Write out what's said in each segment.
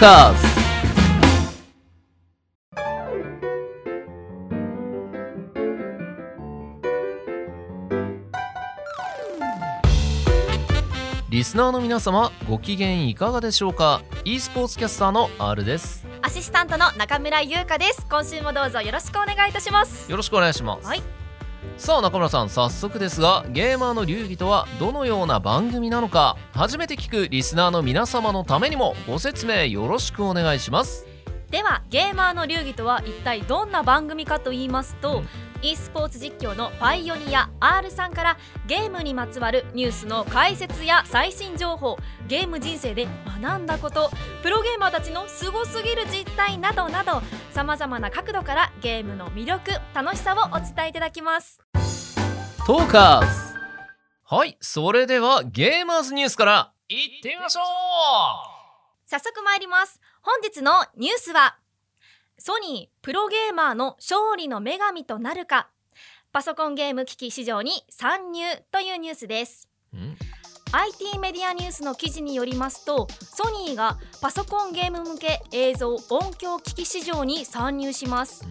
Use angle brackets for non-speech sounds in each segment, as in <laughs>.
カーズリスナーの皆様ご機嫌いかがでしょうか？e スポーツキャスターの R です。アシスタントの中村優香です。今週もどうぞよろしくお願いいたします。よろしくお願いします、はいさあ中村さん早速ですがゲーマーの流儀とはどのような番組なのか初めて聞くリスナーの皆様のためにもご説明よろしくお願いします。ではゲーマーの流儀とは一体どんな番組かと言いますと、うん e スポーツ実況のパイオニア R さんからゲームにまつわるニュースの解説や最新情報ゲーム人生で学んだことプロゲーマーたちのすごすぎる実態などなどさまざまな角度からゲームの魅力楽しさをお伝えいただきます。トーカーズ。はいそれではゲーマーズニュースからいってみましょ早速参ります。本日のニュースはソニープロゲーマーの勝利の女神となるか。パソコンゲーム機器市場に参入というニュースです。IT メディアニュースの記事によりますとソニーがパソコンゲーム向け映像音響機器市場に参入します。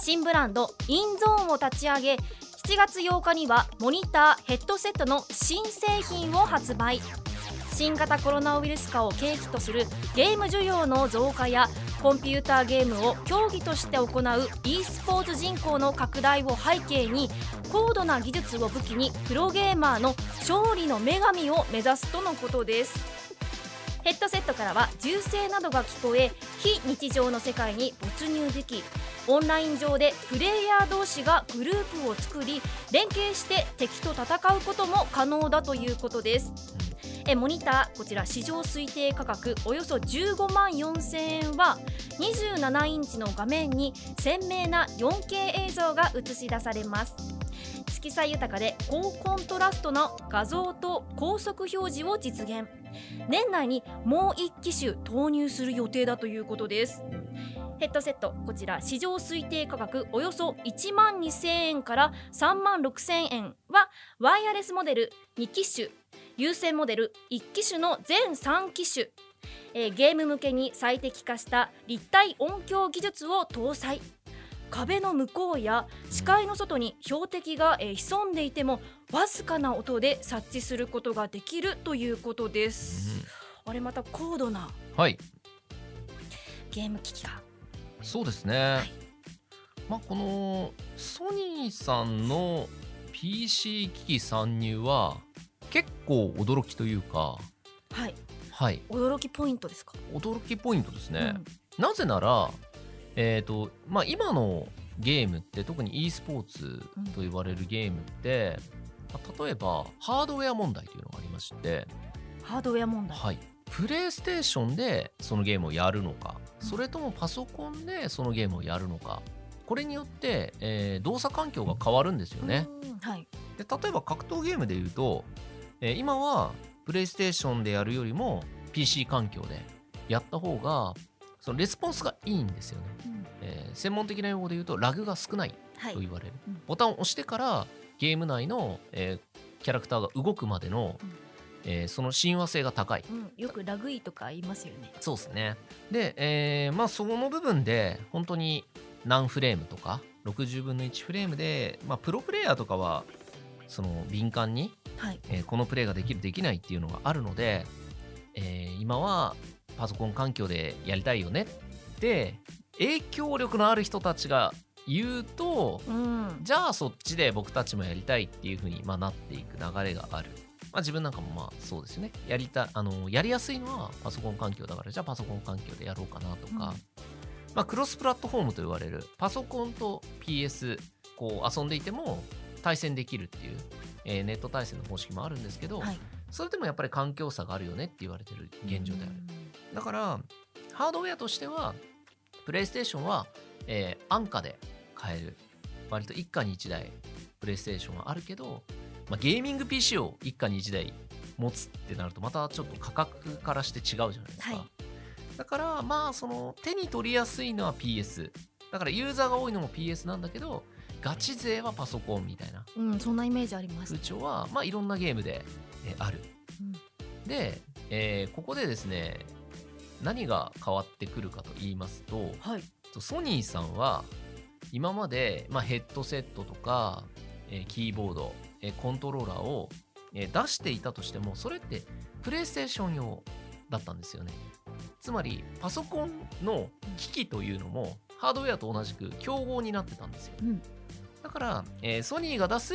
新ブランドインゾーンを立ち上げ7月8日にはモニターヘッドセットの新製品を発売新型コロナウイルス化を契機とするゲーム需要の増加やコンピューターゲームを競技として行う e スポーツ人口の拡大を背景に高度な技術を武器にプロゲーマーの勝利の女神を目指すとのことです。ヘッドセットからは銃声などが聞こえ非日常の世界に没入できオンライン上でプレイヤー同士がグループを作り連携して敵と戦うことも可能だということです。えモニターこちら市場推定価格およそ15万4000円は27インチの画面に鮮明な 4K 映像が映し出されます。色彩豊かで高コントラストの画像と高速表示を実現。年内にもう1機種投入する予定だということです。ヘッドセットこちら市場推定価格およそ1万2000円から3万6000円はワイヤレスモデル2機種有線モデル1機種の全3機種、えーゲーム向けに最適化した立体音響技術を搭載。壁の向こうや視界の外に標的が、えー潜んでいてもわずかな音で察知することができるということです、あれまた高度なはい。ゲーム機器がそうですね、まあこのソニーさんの PC 機器参入は結構驚きというかはい。はい。驚きポイントですか、驚きポイントですね、うん。なぜならえっ、とまあ今のゲームって特に e スポーツと言われるゲームって、まあ例えばハードウェア問題というのがありまして、ハードウェア問題。はい、プレイステーションでそのゲームをやるのかうん。それともパソコンでそのゲームをやるのかこれによって、えー動作環境が変わるんですよね。うん。はい。で例えば格闘ゲームで言うと、えー今はプレイステーションでやるよりも PC 環境でやった方がそのレスポンスがいいんですよね、うん。えー専門的な用語で言うとラグが少ないはい。と言われる、うん。ボタンを押してからゲーム内の、えーキャラクターが動くまでの、うん。えーその親和性が高い。うん、よくラグイーとか言いますよね。そうですね。で、えーまあその部分で本当に何フレームとか60分の1フレームで、まあ、プロプレイヤーとかはその敏感にはい。えーこのプレイができるできないっていうのがあるので、えー今はパソコン環境でやりたいよねって影響力のある人たちが言うとうん。じゃあそっちで僕たちもやりたいっていう風にまあなっていく流れがある。まあ、自分なんかもまあそうですよね。やりたあのやりやすいのはパソコン環境だからじゃあパソコン環境でやろうかなとか、うん。まあ、クロスプラットフォームと言われるパソコンと PS こう遊んでいても対戦できるっていう、えーネット対戦の方式もあるんですけど、はい。それでもやっぱり環境差があるよねって言われてる現状である。だからハードウェアとしてはプレイステーションは、えー安価で買える。割と一家に一台プレイステーションはあるけど、まあ、ゲーミング PC を一家に一台持つってなるとまたちょっと価格からして違うじゃないですか、はい。だからまあその手に取りやすいのは PS だからユーザーが多いのも PS なんだけどガチ勢はパソコンみたいな。うんそんなイメージあります。風潮は、まあ、いろんなゲームで、えーある。うん。で、えーここでですね何が変わってくるかと言いますとはい。ソニーさんは今まで、まあ、ヘッドセットとか、えーキーボード、えーコントローラーを、えー出していたとしてもそれってプレイステーション用だったんですよね。つまりパソコンの機器というのもハードウェアと同じく競合になってたんですよ。うんだから、えーソニーが出す、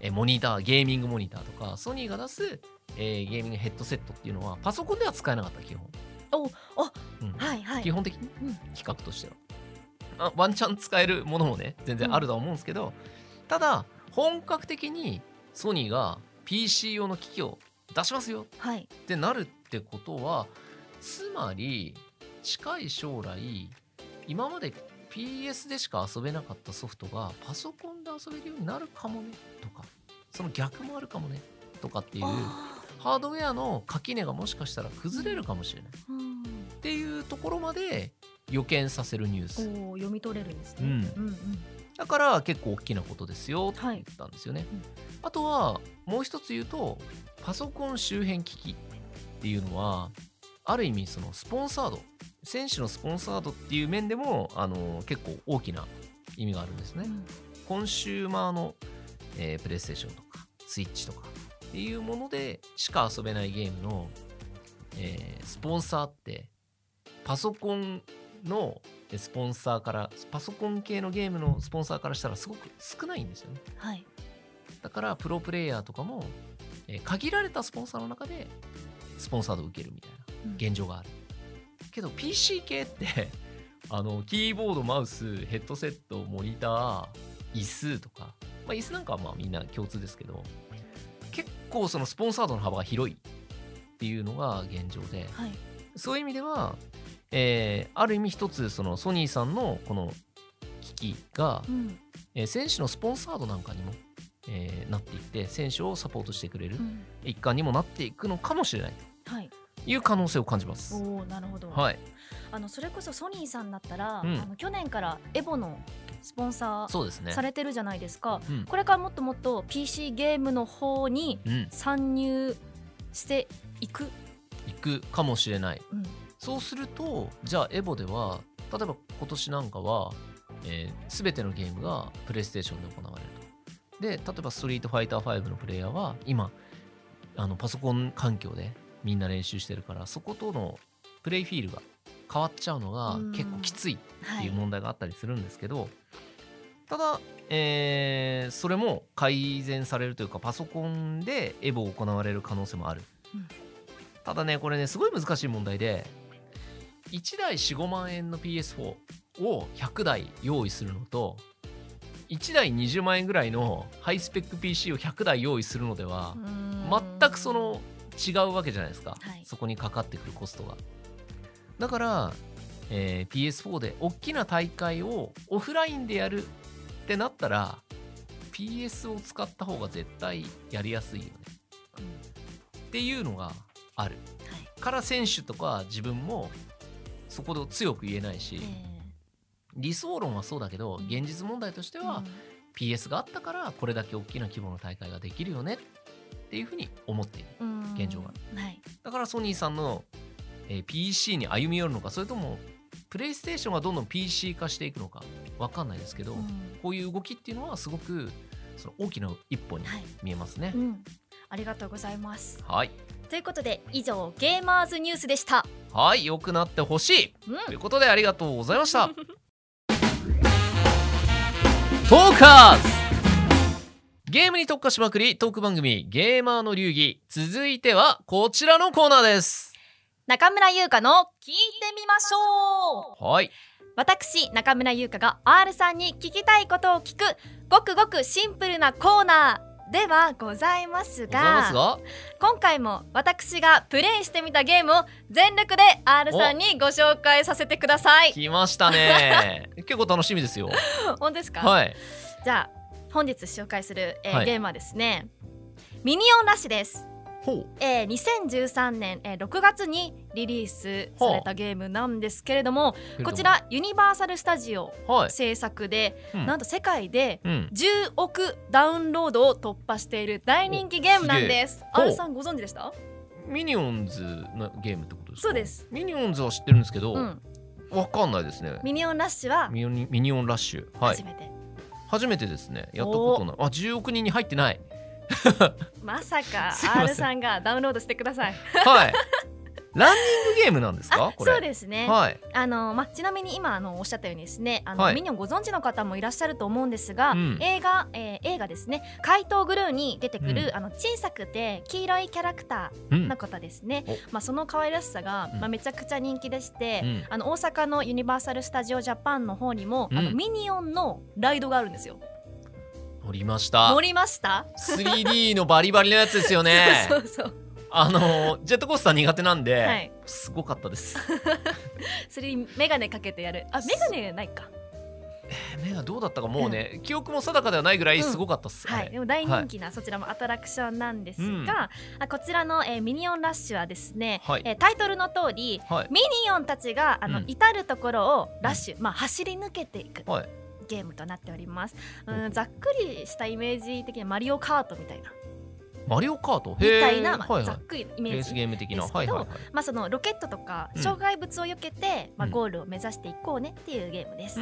えーモニターゲーミングモニターとかソニーが出す、えーゲーミングヘッドセットっていうのはパソコンでは使えなかった基本。おあうん。はいはい。基本的にうん。企画としては、あワンチャン使えるものもね全然あるとは思うんですけど、ただ本格的にソニーが PC 用の機器を出しますよ。はい。ってなるってことはつまり近い将来今まで PS でしか遊べなかったソフトがパソコンで遊べるようになるかもねとかその逆もあるかもねとかっていうあハードウェアの垣根がもしかしたら崩れるかもしれない。ーうん。っていうところまで予見させるニュース。読み取れるんですね。うん。うんうん。だから結構大きなことですよってはい言ったんですよね、うん。あとはもう一つ言うとパソコン周辺機器っていうのはある意味そのスポンサード選手のスポンサードっていう面でもあの結構大きな意味があるんですね、うん。コンシューマーの、えープレイステーションとかスイッチとかっていうものでしか遊べないゲームの、えースポンサーってパソコンのスポンサーからパソコン系のゲームのスポンサーからしたらすごく少ないんですよね。はい。だからプロプレイヤーとかも、えー限られたスポンサーの中でスポンサードを受けるみたいなうん。現状がある。けど PC 系って <laughs> あのキーボードマウスヘッドセットモニター椅子とか、まあ、椅子なんかはまあみんな共通ですけど結構そのスポンサードの幅が広いっていうのが現状ではい。そういう意味では、えーある意味一つそのソニーさんのこの機器が、うん。えー選手のスポンサードなんかにも、えーなっていって選手をサポートしてくれるうん。一環にもなっていくのかもしれないとい。う可能性を感じます。おおなるほど。はい、あのそれこそソニーさんだったら、うん。あの去年からエボのスポンサーそうですね。さ。れてるじゃないですか、うん。これからもっともっと PC ゲームの方にうん、参入していく、行くかもしれない。うん。そうするとじゃあエボでは例えば今年なんかは、えー、全てのゲームがプレイステーションで行われると。で例えば「ストリートファイター5」のプレイヤーは今あのパソコン環境でみんな練習してるからそことのプレイフィールが変わっちゃうのがうん。結構きついはいっていう問題があったりするんですけど、ただ、えーそれも改善されるというかパソコンでエボを行われる可能性もある、うん。ただねこれねすごい難しい問題で1台45万円の PS4 を100台用意するのと1台20万円ぐらいのハイスペック PC を100台用意するのでは全くその違うわけじゃないですか、はい。そこにかかってくるコストが。だから、えー PS4 で大きな大会をオフラインでやるってなったら PS を使った方が絶対やりやすいよね。うん。っていうのがある。はい。から選手とか自分もそこで強く言えないし、え理想論はそうだけどうん。現実問題としてーは、PS があったからこれだけ大きな規模の大会ができるよねっていうふうに思っている。うん現状が。はい。だからソニーさんの、えー PC に歩み寄るのかそれともプレイステーションがどんどん PC 化していくのかわかんないですけど、うん。こういう動きっていうのはすごくその大きな一歩にはい。見えますね。う。ん。ありがとうございます。はい、ということで以上ゲーマーズニュースでした。はい、良くなってほしい。うん。ということでありがとうございました。<laughs> トーカーズゲームに特化しまくりトーク番組ゲーマーの流儀。続いてはこちらのコーナーです。中村優香の聞いてみましょう。はい。私中村優香が R さんに聞きたいことを聞くごくごくシンプルなコーナーではございますが今回も私がプレイしてみたゲームを全力で R さんにご紹介させてください。来ましたね。<laughs> 結構楽しみですよ。本当ですか、はい。じゃあ本日紹介する、えーはい。ゲームはですねミニオンラッシュです。ほえー、2013年、えー、6月にリリースされたゲームなんですけれどもう。こちらユニバーサル・スタジオはい、制作で、うん。なんと世界でうん、10億ダウンロードを突破している大人気ゲームなんです。R さんご存知でした？ミニオンズのゲームってことですか？そうです。ミニオンズは知ってるんですけど、うん。わかんないですね。ミニオンラッシュはミニミニオンラッシュ。はい。初めて、初めてですね。やったことない。あ10億人に入ってない。まさか <laughs> R さんがダウンロードしてください。はいランニングゲームなんですか？あこれ。そうですね、はい。あのま、ちなみに今あのおっしゃったようにですねあの、はい。ミニオンご存知の方もいらっしゃると思うんですが、うん。映画、えー映画ですね「怪盗グルー」に出てくる、うん。あの小さくて黄色いキャラクタうんーの方ですね、お。まあ、その可愛らしさが、うん。まあ、めちゃくちゃ人気でして、うん。あの大阪のユニバーサル・スタジオ・ジャパンの方にも、うん。あのミニオンのライドがあるんですよ。乗りました。乗りました？3D のバリバリのやつですよね。<laughs> そうそうそうあのジェットコースター苦手なんで、はい。すごかったです。<laughs> それにメガネかけてやる？あメガネないか。え目がどうだったかもうね、記憶も定かではないぐらいすごかったっす、あれ。はい、でも大人気なそちらもアトラクションなんですが、うこちらの、えーミニオンラッシュはですね、はい。えータイトルの通りはい。ミニオンたちがあの、うん。至る所をラッシュ、まあ、走り抜けていくはい。ゲームとなっております、ううんん、ざっくりしたイメージ的にマリオカートみたいなマリオカート？みたいな、まあざっくりのイメージゲーム的な。ですけどはいはいはい。まあ、そのロケットとかうん。障害物を避けて、まあ、うん。ゴールを目指していこうねっていうゲームです、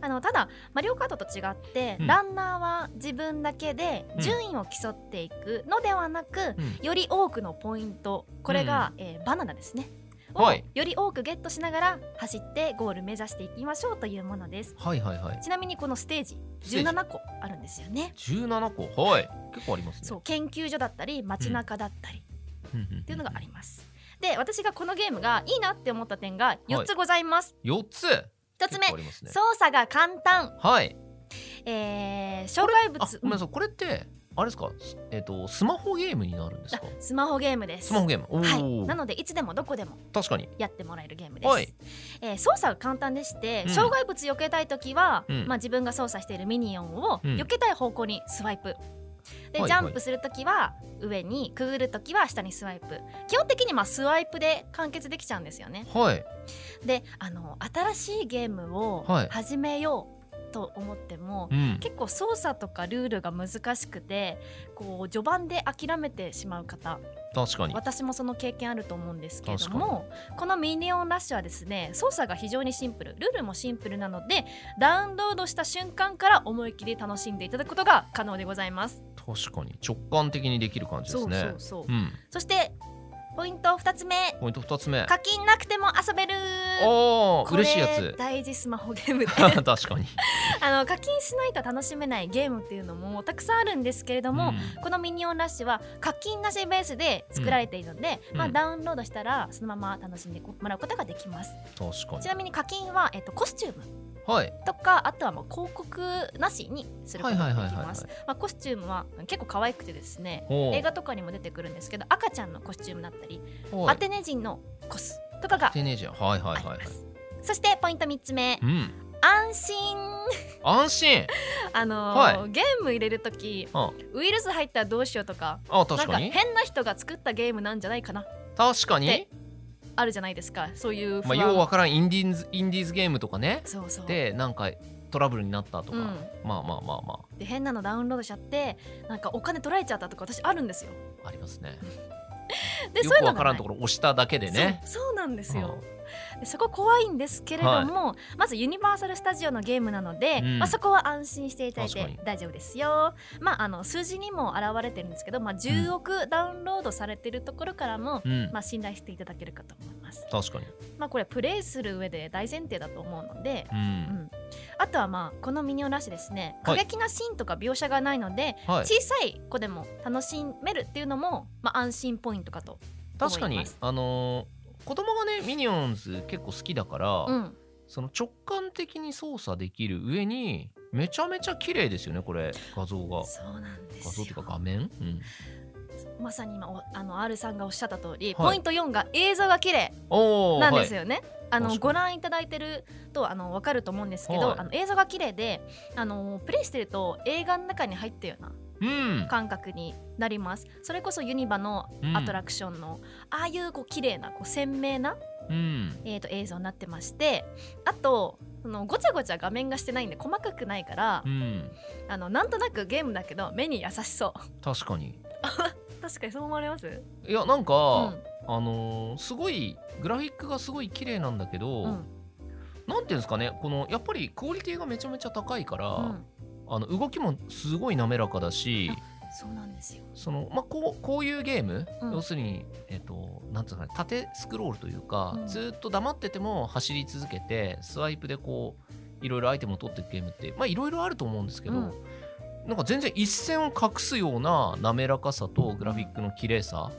あのただマリオカートと違って、うん。ランナーは自分だけでうん。順位を競っていくのではなく、うん。より多くのポイントこれが、えーバナナですねを、はい。より多くゲットしながら走ってゴール目指していきましょうというものです。はいはいはい。ちなみにこのステージステージ？17個あるんですよね。17個？はい。結構ありますね。そう研究所だったり街中だったりうん。っていうのがあります、で私がこのゲームがいいなって思った点が4つございます、4つ？1つ目ね。操作が簡単、はい。えー、障害あ物ごめんなさい。これってあれですか？すえっ、とスマホゲームになるんですあかスマホゲームです。スマホゲーム。おはい、ー。なのでいつでもどこでも確かに。やってもらえるゲームです、はい。えー操作が簡単でして、うん。障害物避けたい時は、うん。まあ、自分が操作しているミニオンをうん。避けたい方向にスワイプ、で、はい。ジャンプする時は上にくぐる時は下にスワイプ。基本的にまあスワイプで完結できちゃうんですよね。はい。であの新しいゲームをはい。始めようと思っても、うん。結構操作とかルールが難しくてこう序盤で諦めてしまう方確かに。私もその経験あると思うんですけれどもこのミニオンラッシュはですね操作が非常にシンプルルールもシンプルなのでダウンロードした瞬間から思い切り楽しんでいただくことが可能でございます。確かに。直感的にできる感じですね。そうそうそう、うん。そしてポイント2つ目。ポイント2つ目。課金なくても遊べる。おーこれ嬉しいやつ。大事スマホゲームで。<laughs> 確かに。あの課金しないと楽しめないゲームっていうのもたくさんあるんですけれども、うん。このミニオンラッシュは課金なしベースで作られているので、まあ、うん。うんダウンロードしたらそのまま楽しんでもらうことができます。確かちなみに課金は、えっと、コスチューム。にはい。とかあとはもう広告なしにすることができはいはいはいはい。はいます。まあコスチュームは結構可愛くてですね映画とかにも出てくるんですけど赤ちゃんのコスチュームだったり、はいアテネ人のコスとかがテネージャーはいはいはい。はいそしてポイント3つ目。うん。安心。安心。<laughs> あのーはい。ゲーム入れるときあウイルス入ったらどうしようとかあ確かに。なんか変な人が作ったゲームなんじゃないかな。確かに。であるじゃないですか。そういう不まあ安、ようわからんインディーズインディーズゲームとかね。そうそう。でなんかトラブルになったとか、うん。まあまあまあまで変なのダウンロードしちゃってなんかお金取られちゃったとか私あるんですよ。あありますね。<laughs> でよそういうのがない。くわからんところ押しただけでね。そうなんですよ、でそこ怖いんですけれども、まずユニバーサル・スタジオのゲームなので、うん。まあ、そこは安心していただいて大丈夫ですよ。まあ、あの数字にも表れてるんですけど、まあ、10億ダウンロードされてるところからも、うん、うんまあ、信頼していただけるかと思います。確かに。まあ、これプレイする上で大前提だと思うので、ううん。ん、あとはまあこのミニオンラッシュですね。過はい。激なシーンとか描写がないので、はい。小さい子でも楽しめるっていうのも、まあ、安心ポイントかと確かに思います。あのー子供がねミニオンズ結構好きだから、うん、その直感的に操作できる上にめちゃめちゃ綺麗ですよねこれ画像が。そうなんですよ。画像っていうか画面、うん、まさに今おあの R さんがおっしゃった通り、はい。ポイント4が映像が綺麗なんですよ、よね。あの確かに。ご覧いただいてるとあの分かると思うんですけど、はい。あの映像が綺麗であのプレイしてると映画の中に入ったようなうん感覚になります。それこそユニバのアトラクションの、ああいうこう綺麗なこう鮮明な、うん。えー、と映像になってましてあとそのごちゃごちゃ画面がしてないんで細かくないから、うん。あのなんとなくゲームだけど目に優しそう。確かに。<laughs> 確かにそう思われます？いやなんか、あのーすごいグラフィックがすごい綺麗なんだけど、うんうん。なんていうんですかねこのやっぱりクオリティがめちゃめちゃ高いから、うんあの動きもすごい滑らかだしそうなんですよ。その、まあ、こうこういうゲーム、うん。要するに、えっとなんていうのかね縦スクロールというか、うん。ずっと黙ってても走り続けてスワイプでこういろいろアイテムを取っていくゲームってまあいろいろあると思うんですけど、うん。なんか全然一線を画すような滑らかさとグラフィックの綺麗さ、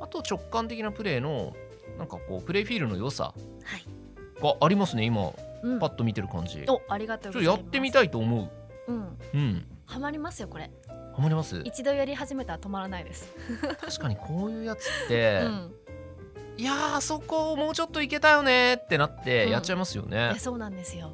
あと直感的なプレーのなんかこうプレイフィールの良さはい。がありますね今。うん。パッと見てる感じ、ありがとうやってみたいと思ううん。うん。ハマりますよこれ。ハマります？一度やり始めたら止まらないです。確かにこういうやつって、<laughs> うん。いやーあそこもうちょっといけたよねってなってうん。やっちゃいますよいね。や、そうなんですよ。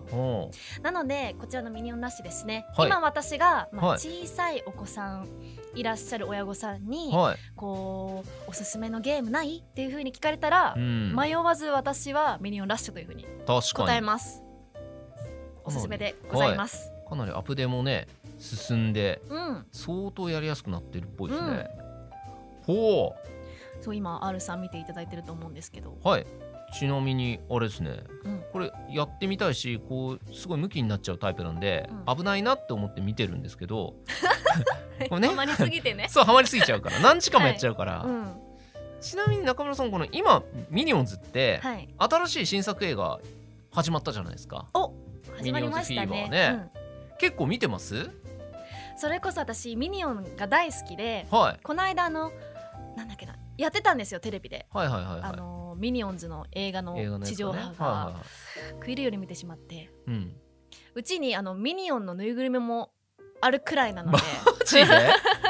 なのでこちらのミニオンラッシュですね、はい。今私が、まあはい小さいお子さんいらっしゃる親御さんに、はい、こうおすすめのゲームないっていう風に聞かれたらう、ん、迷わず私はミニオンラッシュという風に確かに。答えます。おすすめでございます、かなりアップデーもね進んでうん。相当やりやすくなってるっぽいですね、ほそう今 R さん見ていただいてると思うんですけど、うはい。ちなみにあれですね。うん、これやってみたいしこうすごいムキになっちゃうタイプなんで、う危ないなって思って見てるんですけど。<laughs> これねハマりすぎてね。<laughs> そうハマりすぎちゃうから。何時間もやっちゃうから、うん。ちなみに中村さんこの今ミニオンズって、はい。新しい新作映画始まったじゃないですか。お始まりましたミニオンズフィーバね。ーね結構見てます？うんそれこそ私ミニオンが大好きではい。この間あのなんだっけなやってたんですよテレビで、はいはいはいはい。あのミニオンズの映画の地上波が食い入るように見てしまって。うん。うちにあのミニオンのぬいぐるみもあるくらいなので。<laughs> マジで？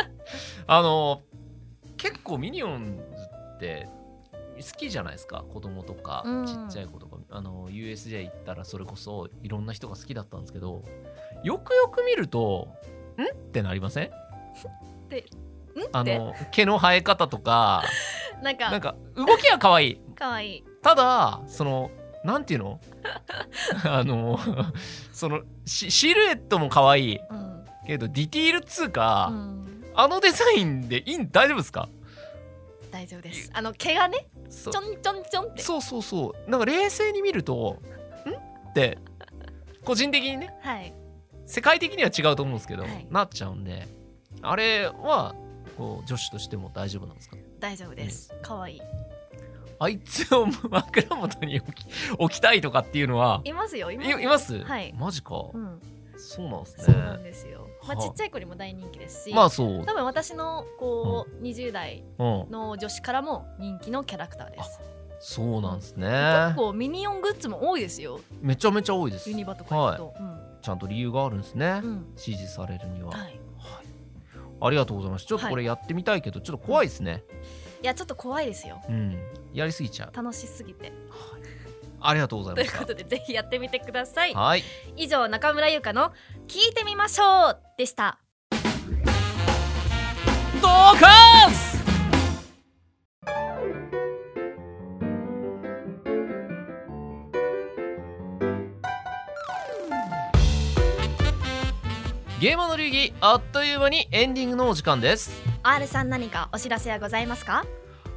<laughs> あの結構ミニオンズって好きじゃないですか？子供とか、うん。ちっちゃい子とか。あの USJ 行ったらそれこそいろんな人が好きだったんですけどよくよく見るとん？ってなりません？っての毛の生え方とか <laughs> なんか。なんか動きは可愛い。かわい。いただそのなんていうの？<laughs> あのそのシシルエットも可愛い。うん、けどディティールっつうか、うん、あのデザインでいいん大丈夫ですか？大丈夫です。あの毛がねそちょんちょんちょんって。そうそうそう。なんか冷静に見るとん？って個人的にね。はい世界的には違うと思うんですけど、はい。なっちゃうんであれはこう女子としても大丈夫なんですか？大丈夫です。かわいい。あいつを枕元に置き <laughs> 置きたいとかっていうのはいますよいますいいます、はい。マジか、うん。そうなんですそうなんねですよ、まあ、はあ。ちっちゃい子にも大人気ですし、まあそう、多分私のこう、20代うん、の女子からも人気のキャラクターです。そうなんですね。結構ミニオングッズも多いですよ。めちゃめちゃ多いです。ユニバとか行くと、ちゃんと理由があるんですね、うん。うん支持されるには、はい、はい。ありがとうございます。ちょっとこれやってみたいけど、ちょっと怖いですね。いやちょっと怖いですよ。うん。やりすぎちゃう。楽しすぎて。ありがとうござといました。いうことでぜひやってみてください。はい。以上中村優香の聞いてみましょうでした。ドカンゲームの流儀あっという間にエンディングのお時間です。R さん何かお知らせはございますか？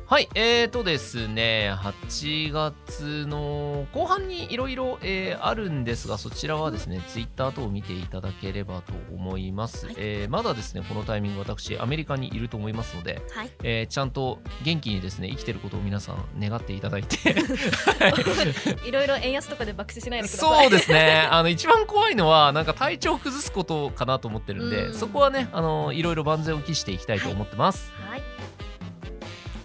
はいえーとですね8月の後半にいろいろあるんですがそちらはですねツイッター等を見ていただければと思います、はい。えーまだですねこのタイミング私アメリカにいると思いますのではい。えーちゃんと元気にですね生きてることを皆さん願っていただいて。いろいろ円安とかで爆死しないでください。そうですね。あの一番怖いのはなんか体調を崩すことかなと思ってるんでうん。そこはねあのいろいろ万全を期していきたいと思ってます、はい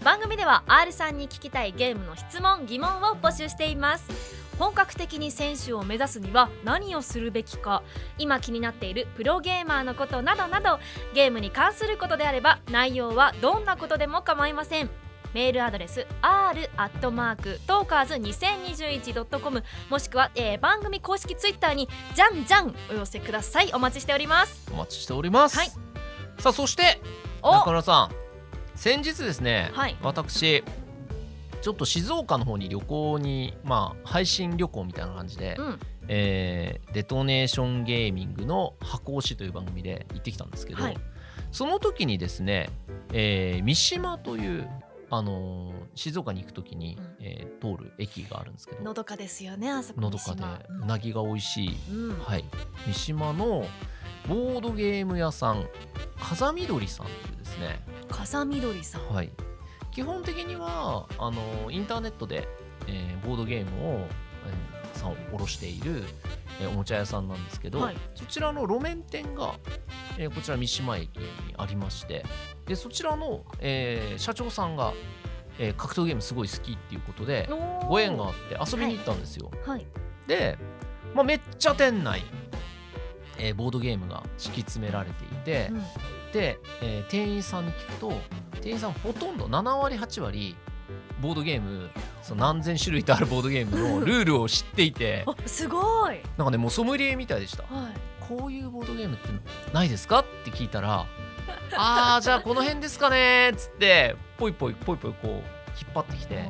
番組では R さんに聞きたいゲームの質問疑問を募集しています。本格的に選手を目指すには何をするべきか今気になっているプロゲーマーのことなどなどゲームに関することであれば内容はどんなことでも構いません。メールアドレス r アットマークトーカーズ 2021.com もしくは、えー番組公式ツイッターにじゃんじゃんお寄せください。お待ちしております。お待ちしております、はい。さあそしてお！中村さん先日ですね、はい。私ちょっと静岡の方に旅行にまあ配信旅行みたいな感じで、うん。えーデトネーションゲーミングの箱推しという番組で行ってきたんですけど、はい。その時にですね、えー三島という、あのー静岡に行く時に、うん。えー通る駅があるんですけどのどかですよねあそこのどかでうなぎが美味しい、うん、うん。はい、三島のボードゲーム屋さん風見鶏さんというですね、風見鶏さん。はい、基本的にはあのインターネットで、えーボードゲームを、えーさんを卸している、えーおもちゃ屋さんなんですけど、はい。そちらの路面店が、えーこちら三島駅にありましてでそちらの、えー社長さんが、えー格闘ゲームすごい好きっていうことでご縁があって遊びに行ったんですよ。はい。で、まあ、めっちゃ店内、えーボードゲームが敷き詰められていて、うん。で、えー店員さんに聞くと店員さんほとんど7割8割ボードゲームその何千種類とあるボードゲームの <laughs> ルールを知っていてあすごい。なんかねもうソムリエみたいでした。はい。こういうボードゲームってないですかって聞いたら <laughs> あーじゃあこの辺ですかねっつってポイポイポイポイこう引っ張ってきて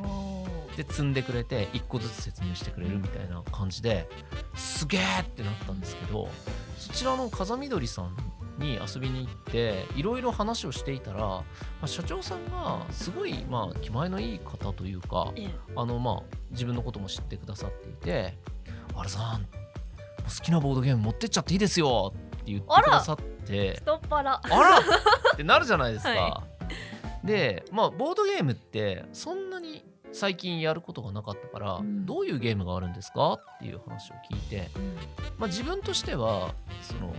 で積んでくれて1個ずつ説明してくれるみたいな感じですげーってなったんですけどそちらの風見鶏さんに遊びに行っていろいろ話をしていたら、まあ、社長さんがすごいまあ気前のいい方というかええ。あのまあ自分のことも知ってくださっていて「あれさん好きなボードゲーム持ってっちゃっていいですよ」って言ってくださってあらってなるじゃないですか。<laughs> はでまあボードゲームってそんなに最近やることがなかったから、うん。どういうゲームがあるんですか？っていう話を聞いて、うん。まあ、自分としてはその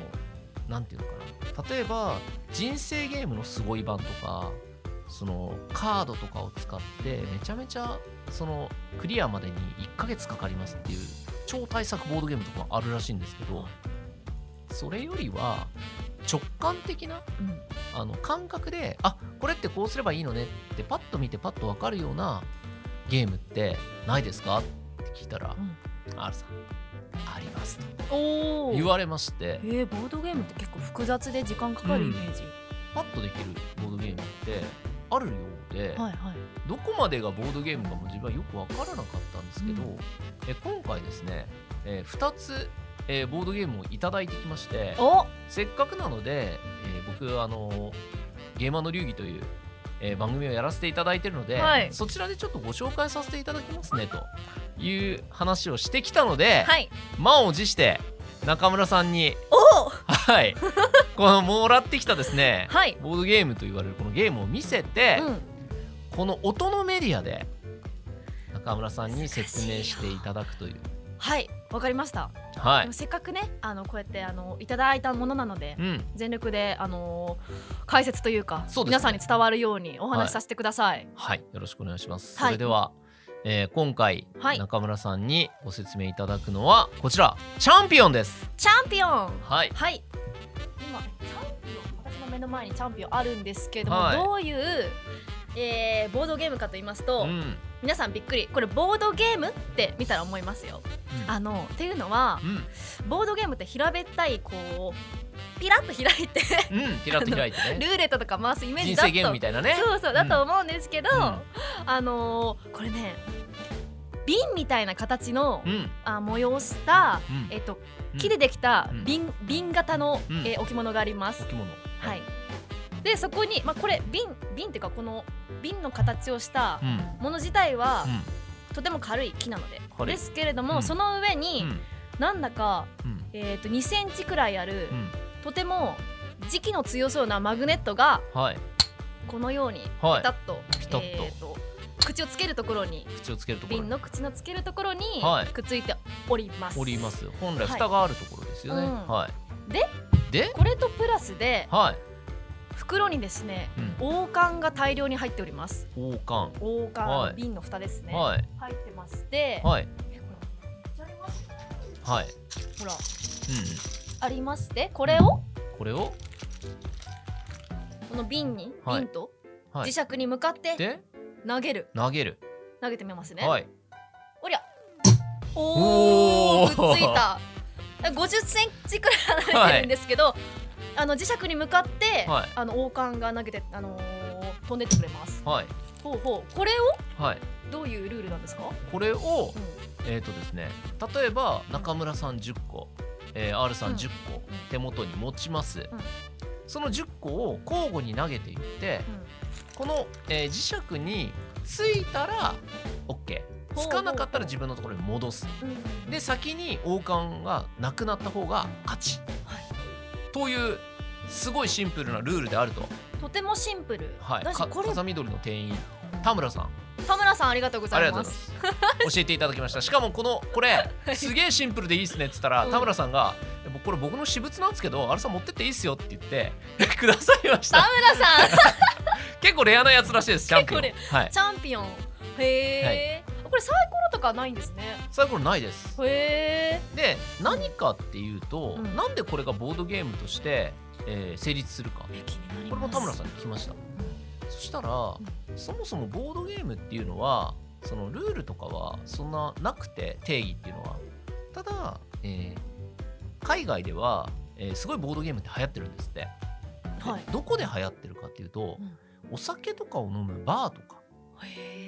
なんていうのかな。例えば人生ゲームのすごい版とかそのカードとかを使ってめちゃめちゃそのクリアまでに1ヶ月かかりますっていう超大作ボードゲームとかあるらしいんですけどそれよりは直感的なうん。あの感覚であこれってこうすればいいのねってパッと見てパッと分かるようなゲームってないですか？って聞いたらうん「R さんあります」と。言われまして。えー、ボードゲームって結構複雑で時間かかるイメージ、パッとできるボードゲームってあるようで、はいはい。どこまでがボードゲームかも自分はよく分からなかったんですけど、うん。え今回ですね、え2つ、えーボードゲームをいただいてきましてお。せっかくなので、えー僕あのゲーマーの流儀という、えー番組をやらせていただいてるので、はい。そちらでちょっとご紹介させていただきますねという話をしてきたので、はい。満を持して中村さんにはい。このもらってきたですねはい。ボードゲームと言われるこのゲームを見せて、うん。この音のメディアで中村さんに説明していただくという。はいわかりました、はい。せっかくねあのこうやってあのいただいたものなので、うん、全力であのー解説というかね。皆さんに伝わるようにおはい。話しさせてください。はい、よろしくお願いします。はい。それでは、えー今回、はい。中村さんにご説明いただくのはこちら。チャンピオンです。チャンピオン。はい、はい。今チャンピオン。私の目の前にチャンピオンあるんですけれども、はい。どういう、えーボードゲームかと言いますと、うん、皆さんびっくり。これボードゲームって見たら思いますよ。あのっていうのはうん、ボードゲームって平べったいこうピラッと開いてうん、うん、ピラッと開いてルね。ーレットとか回すイメージだと人生ゲームみたいなね。そうそうだと思うんですけど、うん。あのーこれね瓶みたいな形の、うん、あ催した、うん。えっとうん。木でできたうん。瓶,、瓶型の、うん。えー置物があります。置物。はい、でそこに、まあ、これ瓶瓶っていうかこの瓶の形をしたうん、もの自体は、うん、とても軽い木なので。ですけれども、うん。その上に、うん、なんだか、うん、えー、と2センチくらいある、うん、とても磁気の強そうなマグネットがはい、このようにはい。ピタッと,、ピタッと。えーと口をつけるところに口をつけるところに。瓶の口のつけるところにはい。くっついております。おります。本来はい。蓋があるところですよね。うん。はい。で、で、これとプラスではい、袋にですねうん、王冠が大量に入っております。王冠。王冠、はい。瓶の蓋ですね、はい、入ってまして、はい、はい、ほら。うん、ありましてこれを？これを、この瓶に、はい。瓶とはい。磁、石に向かってで？投げる。投げる。投げてみますね、はい。おりゃ。おおくっついた。<laughs> 50センチくらい離れてるんですけど、あの磁石に向かって、はい。あの王冠が投げて、あのー飛んでってくれます。はい、ほうほう。これをはい。どういうルールなんですか、これをう、ん。えーとですね、例えば中村さん10個、えー、R さん10個手元に持ちます、その10個を交互に投げていってこの、えー磁石についたら OK つかなかったら自分のところに戻す。うんうん。で先に王冠がなくなった方が勝ち、はいというすごいシンプルなルールであると、とてもシンプル、はい、か私これ風緑の店員。田村さん。田村さんありがとうございありがとうますございます。<laughs> 教えていただきました。しかもこのこれすげえシンプルでいいっすねっつったら、うん。田村さんが「でもこれ僕の私物なんですけどあれさん持ってっていいっすよ」って言って <laughs> くださいました。田村さん。<laughs> 結構レアなやつらしいですチャンピオン。結はい。チャンピオン。へえ、これサイコロとかないんです。ねサイコロないです。へえで何かっていうと、うん。なんでこれがボードゲームとして、えー成立するか。これも田村さんに聞きました。そしたら、そもそもボードゲームっていうのはそのルールとかはそんななくて定義っていうのは。ただ、えー海外では、えーすごいボードゲームって流行ってるんですって、ではい。どこで流行ってるかっていうと、うん。お酒とかを飲むバーとか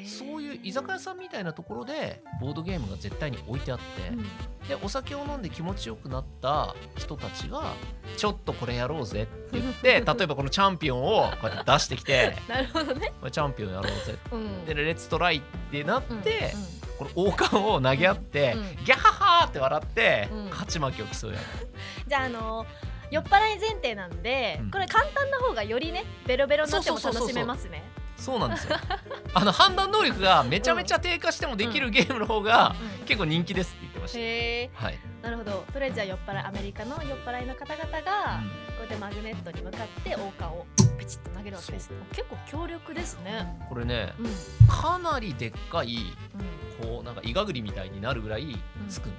そういう居酒屋さんみたいなところでボードゲームが絶対に置いてあって、うん。でお酒を飲んで気持ちよくなった人たちがちょっとこれやろうぜって言って <laughs> 例えばこのチャンピオンをこうやって出してきて <laughs> なるほどね。これチャンピオンやろうぜうん。でレッツトライってなって、うんこの王冠を投げ合って、うん。ギャハハーって笑って、うん。勝ち負けを競い合う <laughs> じゃああの酔っ払い前提なんで、うん。これ簡単な方がよりねベロベロになっても楽しめますねそうなんですよ。<laughs> あの判断能力がめちゃめちゃ低下してもできるゲームの方がうん結構人気ですって言ってました、へえはい、なるほど。とりあえずじゃあ酔っ払いアメリカの酔っ払いの方々が、こうやってマグネットに向かって王冠をペチッと投げるわけです。結構強力ですね。これねうん。うんかなりでっかいこうなんかイガグリみたいになるぐらいつくん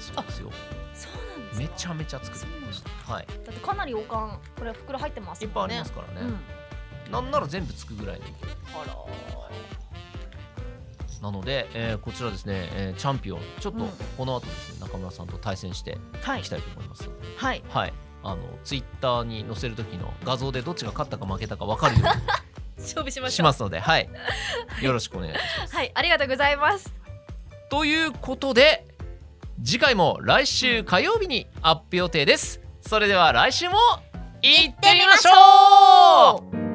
そうですよ。そうなんですか。めちゃめちゃつくって言ってましたはい。だってかなり王冠これ袋入ってますいっぱいありますかからね、うんなんなら全部つくぐらいのあらなので、えーこちらですね、えーチャンピオン。ちょっとうん。この後ですね中村さんと対戦してはいいきたいと思います、はい。はい。あのツイッターに載せる時の画像でどっちが勝ったか負けたか分かるように <laughs> 勝負しましますので、はい、よろしくお願いします。はいありがとうございます。ということで次回も来週火曜日にアップ予定です。それでは来週も行ってみましょう